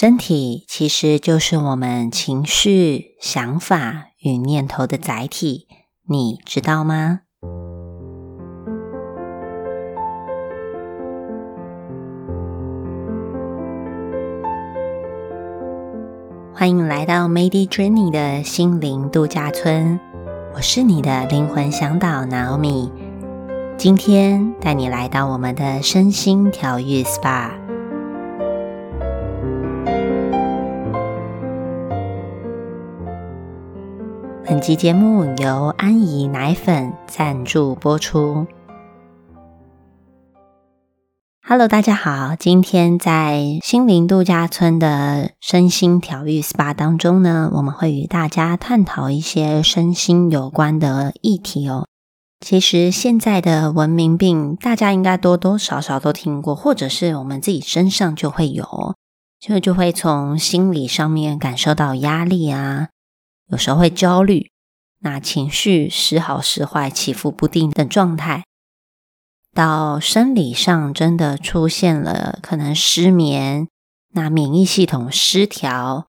身体其实就是我们情绪、想法与念头的载体，你知道吗？欢迎来到 Made Journey 的心灵度假村，我是你的灵魂向导 Naomi，今天带你来到我们的身心调愈 SPA。本集节目由安怡奶粉赞助播出。Hello，大家好，今天在心灵度假村的身心调愈 SPA 当中呢，我们会与大家探讨一些身心有关的议题哦。其实现在的文明病，大家应该多多少少都听过，或者是我们自己身上就会有，就就会从心理上面感受到压力啊。有时候会焦虑，那情绪时好时坏、起伏不定的状态，到生理上真的出现了可能失眠，那免疫系统失调，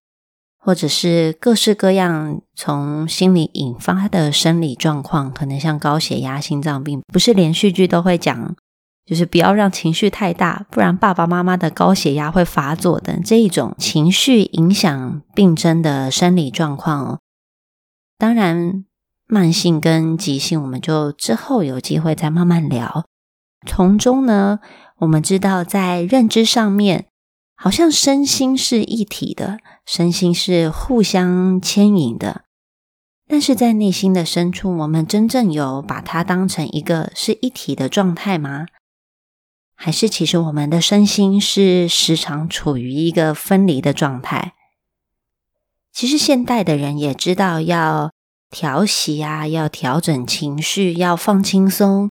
或者是各式各样从心理引发的生理状况，可能像高血压、心脏病，不是连续剧都会讲，就是不要让情绪太大，不然爸爸妈妈的高血压会发作等这一种情绪影响病症的生理状况哦。当然，慢性跟急性，我们就之后有机会再慢慢聊。从中呢，我们知道在认知上面，好像身心是一体的，身心是互相牵引的。但是在内心的深处，我们真正有把它当成一个是一体的状态吗？还是其实我们的身心是时常处于一个分离的状态？其实现代的人也知道要调息啊，要调整情绪，要放轻松，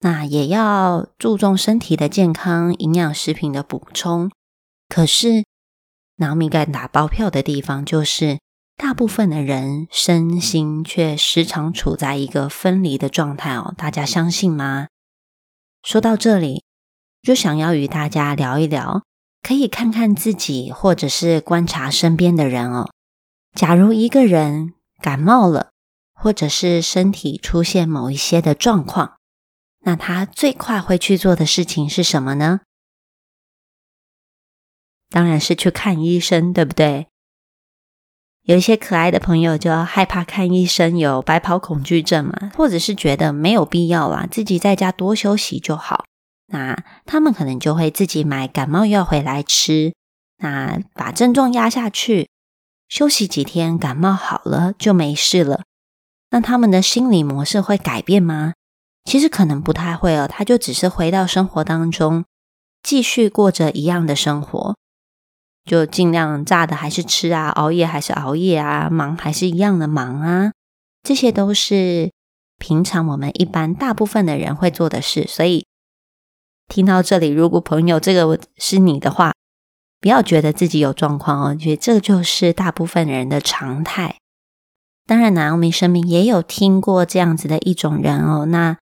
那也要注重身体的健康、营养食品的补充。可是，脑米敢打包票的地方，就是大部分的人身心却时常处在一个分离的状态哦。大家相信吗？说到这里，就想要与大家聊一聊，可以看看自己，或者是观察身边的人哦。假如一个人感冒了，或者是身体出现某一些的状况，那他最快会去做的事情是什么呢？当然是去看医生，对不对？有一些可爱的朋友就害怕看医生，有白袍恐惧症嘛，或者是觉得没有必要啦，自己在家多休息就好。那他们可能就会自己买感冒药回来吃，那把症状压下去。休息几天，感冒好了就没事了。那他们的心理模式会改变吗？其实可能不太会哦，他就只是回到生活当中，继续过着一样的生活，就尽量炸的还是吃啊，熬夜还是熬夜啊，忙还是一样的忙啊，这些都是平常我们一般大部分的人会做的事。所以听到这里，如果朋友这个是你的话，不要觉得自己有状况哦，觉得这就是大部分人的常态。当然呢，我们身边也有听过这样子的一种人哦。那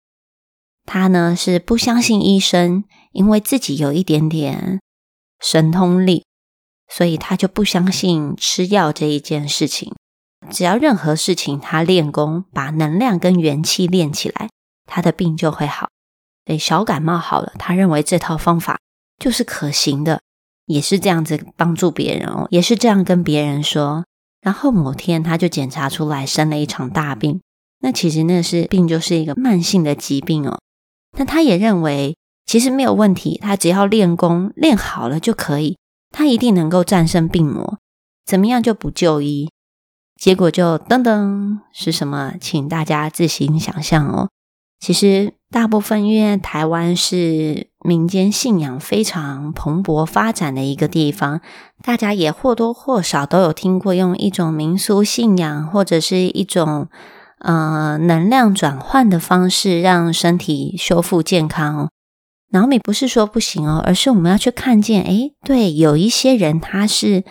他呢是不相信医生，因为自己有一点点神通力，所以他就不相信吃药这一件事情。只要任何事情他练功，把能量跟元气练起来，他的病就会好。对，小感冒好了，他认为这套方法就是可行的。也是这样子帮助别人哦，也是这样跟别人说。然后某天他就检查出来生了一场大病，那其实那是病，就是一个慢性的疾病哦。但他也认为其实没有问题，他只要练功练好了就可以，他一定能够战胜病魔。怎么样就不就医？结果就噔噔是什么？请大家自行想象哦。其实大部分因为台湾是。民间信仰非常蓬勃发展的一个地方，大家也或多或少都有听过用一种民俗信仰或者是一种呃能量转换的方式让身体修复健康哦。脑米不是说不行哦，而是我们要去看见，诶，对，有一些人他是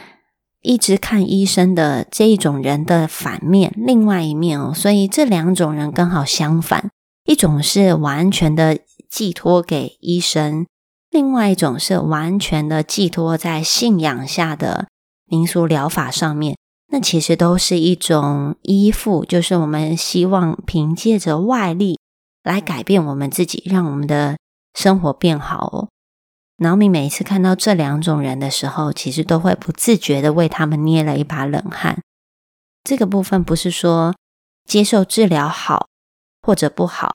一直看医生的这一种人的反面，另外一面哦，所以这两种人刚好相反，一种是完全的。寄托给医生，另外一种是完全的寄托在信仰下的民俗疗法上面，那其实都是一种依附，就是我们希望凭借着外力来改变我们自己，让我们的生活变好哦。然后你每一次看到这两种人的时候，其实都会不自觉的为他们捏了一把冷汗。这个部分不是说接受治疗好或者不好，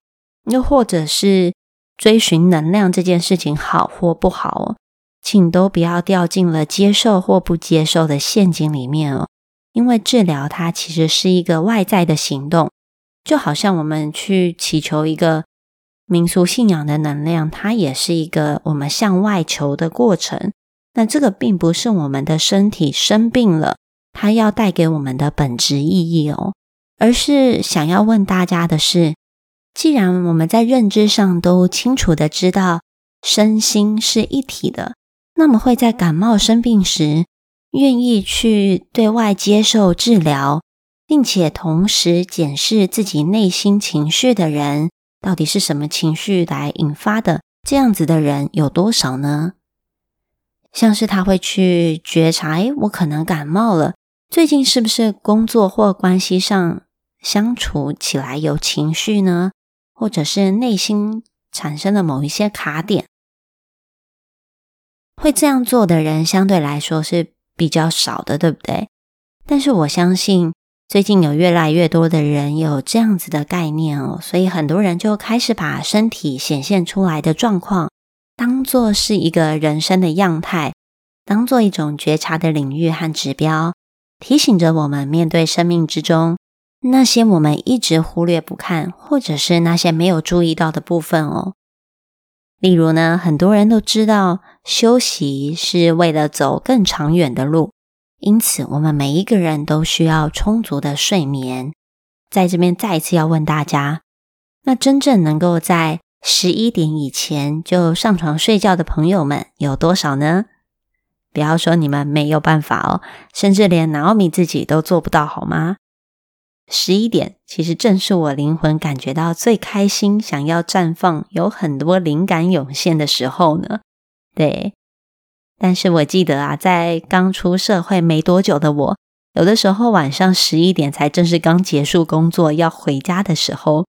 又或者是追寻能量这件事情好或不好哦。请都不要掉进了接受或不接受的陷阱里面哦，因为治疗它其实是一个外在的行动，就好像我们去祈求一个民俗信仰的能量，它也是一个我们向外求的过程。那这个并不是我们的身体生病了，它要带给我们的本质意义哦，而是想要问大家的是，既然我们在认知上都清楚的知道身心是一体的。那么会在感冒生病时，愿意去对外接受治疗，并且同时检视自己内心情绪的人，到底是什么情绪来引发的？这样子的人有多少呢？像是他会去觉察，诶，我可能感冒了，最近是不是工作或关系上相处起来有情绪呢？或者是内心产生了某一些卡点？会这样做的人相对来说是比较少的，对不对？但是我相信最近有越来越多的人有这样子的概念哦，所以很多人就开始把身体显现出来的状况当做是一个人生的样态，当做一种觉察的领域和指标，提醒着我们面对生命之中那些我们一直忽略不看，或者是那些没有注意到的部分哦。例如呢，很多人都知道休息是为了走更长远的路，因此我们每一个人都需要充足的睡眠。在这边再一次要问大家，那真正能够在十一点以前就上床睡觉的朋友们有多少呢？不要说你们没有办法哦，甚至连 Naomi 自己都做不到，好吗？十一点其实正是我灵魂感觉到最开心、想要绽放、有很多灵感涌现的时候呢。对，但是我记得啊，在刚出社会没多久的我，有的时候晚上十一点才正式刚结束工作要回家的时候。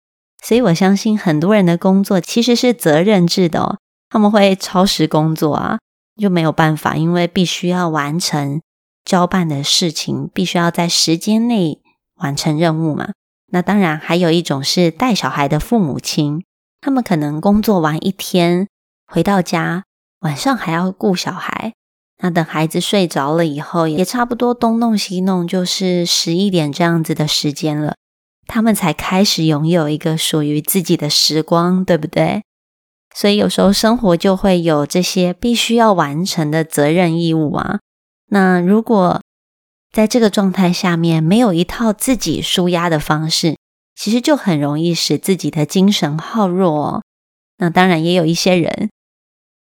所以我相信很多人的工作其实是责任制的哦，他们会超时工作啊，就没有办法，因为必须要完成交办的事情，必须要在时间内。完成任务嘛？那当然，还有一种是带小孩的父母亲，他们可能工作完一天回到家，晚上还要顾小孩。那等孩子睡着了以后，也差不多东弄西弄，就是十一点这样子的时间了，他们才开始拥有一个属于自己的时光，对不对？所以有时候生活就会有这些必须要完成的责任义务啊。那如果在这个状态下面，没有一套自己舒压的方式，其实就很容易使自己的精神耗弱。哦。那当然也有一些人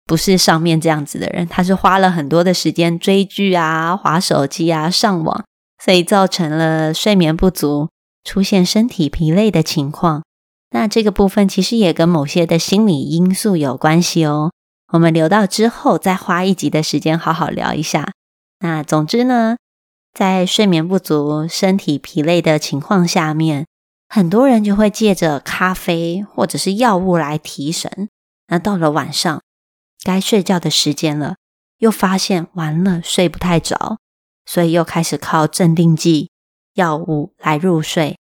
不是上面这样子的人，他是花了很多的时间追剧啊、划手机啊、上网，所以造成了睡眠不足，出现身体疲累的情况。那这个部分其实也跟某些的心理因素有关系哦。我们留到之后再花一集的时间好好聊一下。那总之呢。在睡眠不足、身体疲累的情况下面，很多人就会借着咖啡或者是药物来提神。那到了晚上该睡觉的时间了，又发现完了睡不太着，所以又开始靠镇定剂、药物来入睡。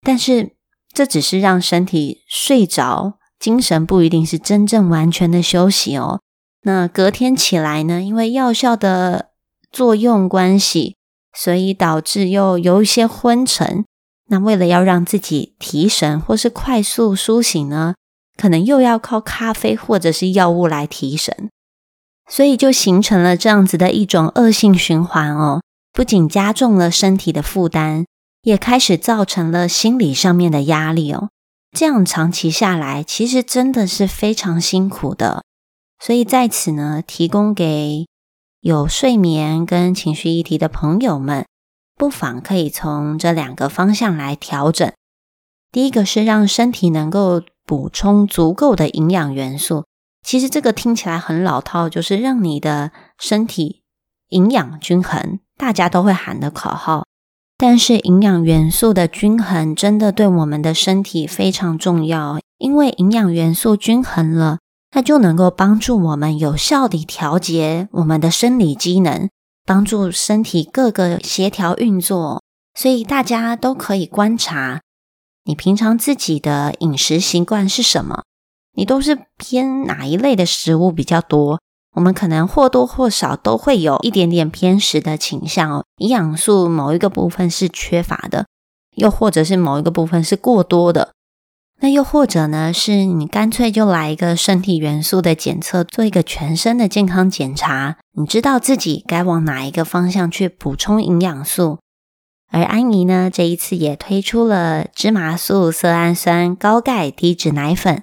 但是这只是让身体睡着，精神不一定是真正完全的休息哦。那隔天起来呢？因为药效的作用关系。所以导致又有一些昏沉，那为了要让自己提神或是快速苏醒呢，可能又要靠咖啡或者是药物来提神，所以就形成了这样子的一种恶性循环哦。不仅加重了身体的负担，也开始造成了心理上面的压力哦。这样长期下来，其实真的是非常辛苦的。所以在此呢，提供给。有睡眠跟情绪议题的朋友们，不妨可以从这两个方向来调整。第一个是让身体能够补充足够的营养元素。其实这个听起来很老套，就是让你的身体营养均衡，大家都会喊的口号。但是营养元素的均衡真的对我们的身体非常重要，因为营养元素均衡了，它就能够帮助我们有效地调节我们的生理机能，帮助身体各个协调运作。所以大家都可以观察，你平常自己的饮食习惯是什么？你都是偏哪一类的食物比较多？我们可能或多或少都会有一点点偏食的倾向哦，营养素某一个部分是缺乏的，又或者是某一个部分是过多的，那又或者呢，是你干脆就来一个身体元素的检测，做一个全身的健康检查，你知道自己该往哪一个方向去补充营养素。而安怡呢，这一次也推出了芝麻素色氨酸高钙低脂奶粉。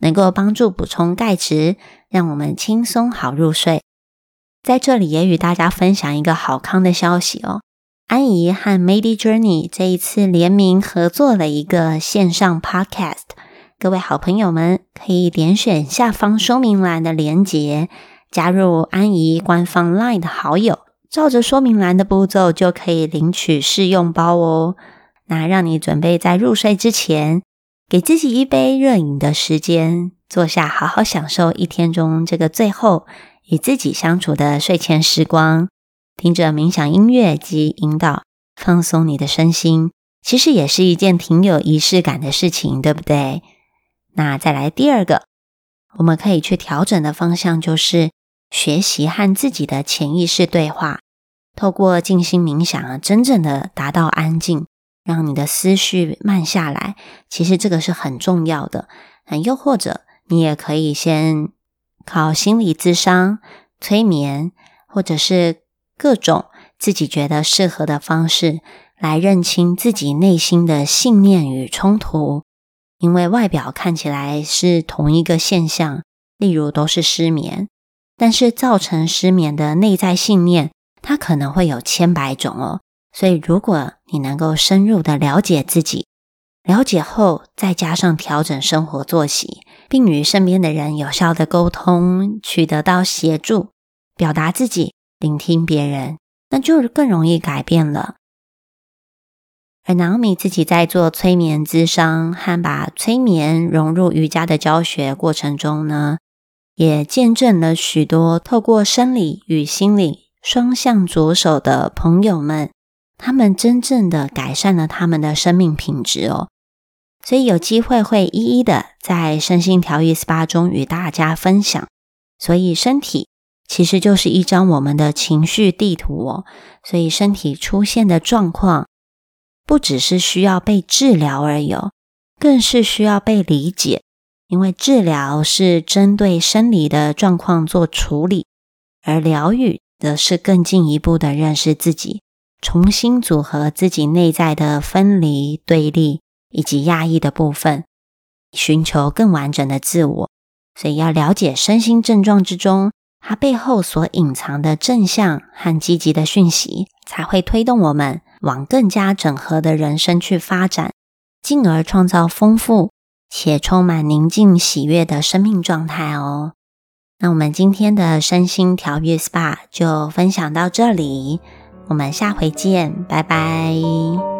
能够帮助补充钙质，让我们轻松好入睡。在这里也与大家分享一个好康的消息哦，安怡和 Made Journey 这一次联名合作了一个线上 Podcast。各位好朋友们可以点选下方说明栏的链接，加入安怡官方 Line 的好友，照着说明栏的步骤就可以领取试用包哦。那让你准备在入睡之前。给自己一杯热饮的时间，坐下好好享受一天中这个最后与自己相处的睡前时光，听着冥想音乐及引导，放松你的身心，其实也是一件挺有仪式感的事情，对不对？那再来第二个，我们可以去调整的方向就是学习和自己的潜意识对话，透过静心冥想啊，真正的达到安静。让你的思绪慢下来，其实这个是很重要的。那又或者，你也可以先靠心理智商、催眠，或者是各种自己觉得适合的方式，来认清自己内心的信念与冲突。因为外表看起来是同一个现象，例如都是失眠，但是造成失眠的内在信念，它可能会有千百种哦。所以，如果你能够深入的了解自己，了解后再加上调整生活作息，并与身边的人有效的沟通，取得到协助，表达自己，聆听别人，那就更容易改变了。而 Naomi 自己在做催眠咨商和把催眠融入瑜伽的教学过程中呢，也见证了许多透过生理与心理双向着手的朋友们。他们真正的改善了他们的生命品质哦，所以有机会会一一的在身心调愈 SPA 中与大家分享。所以身体其实就是一张我们的情绪地图哦，所以身体出现的状况不只是需要被治疗而已，更是需要被理解。因为治疗是针对生理的状况做处理，而疗愈则是更进一步的认识自己。重新组合自己内在的分离、对立以及压抑的部分，寻求更完整的自我。所以，要了解身心症状之中它背后所隐藏的正向和积极的讯息，才会推动我们往更加整合的人生去发展，进而创造丰富且充满宁静喜悦的生命状态哦。那我们今天的身心调愈 SPA 就分享到这里。我们下回见，拜拜。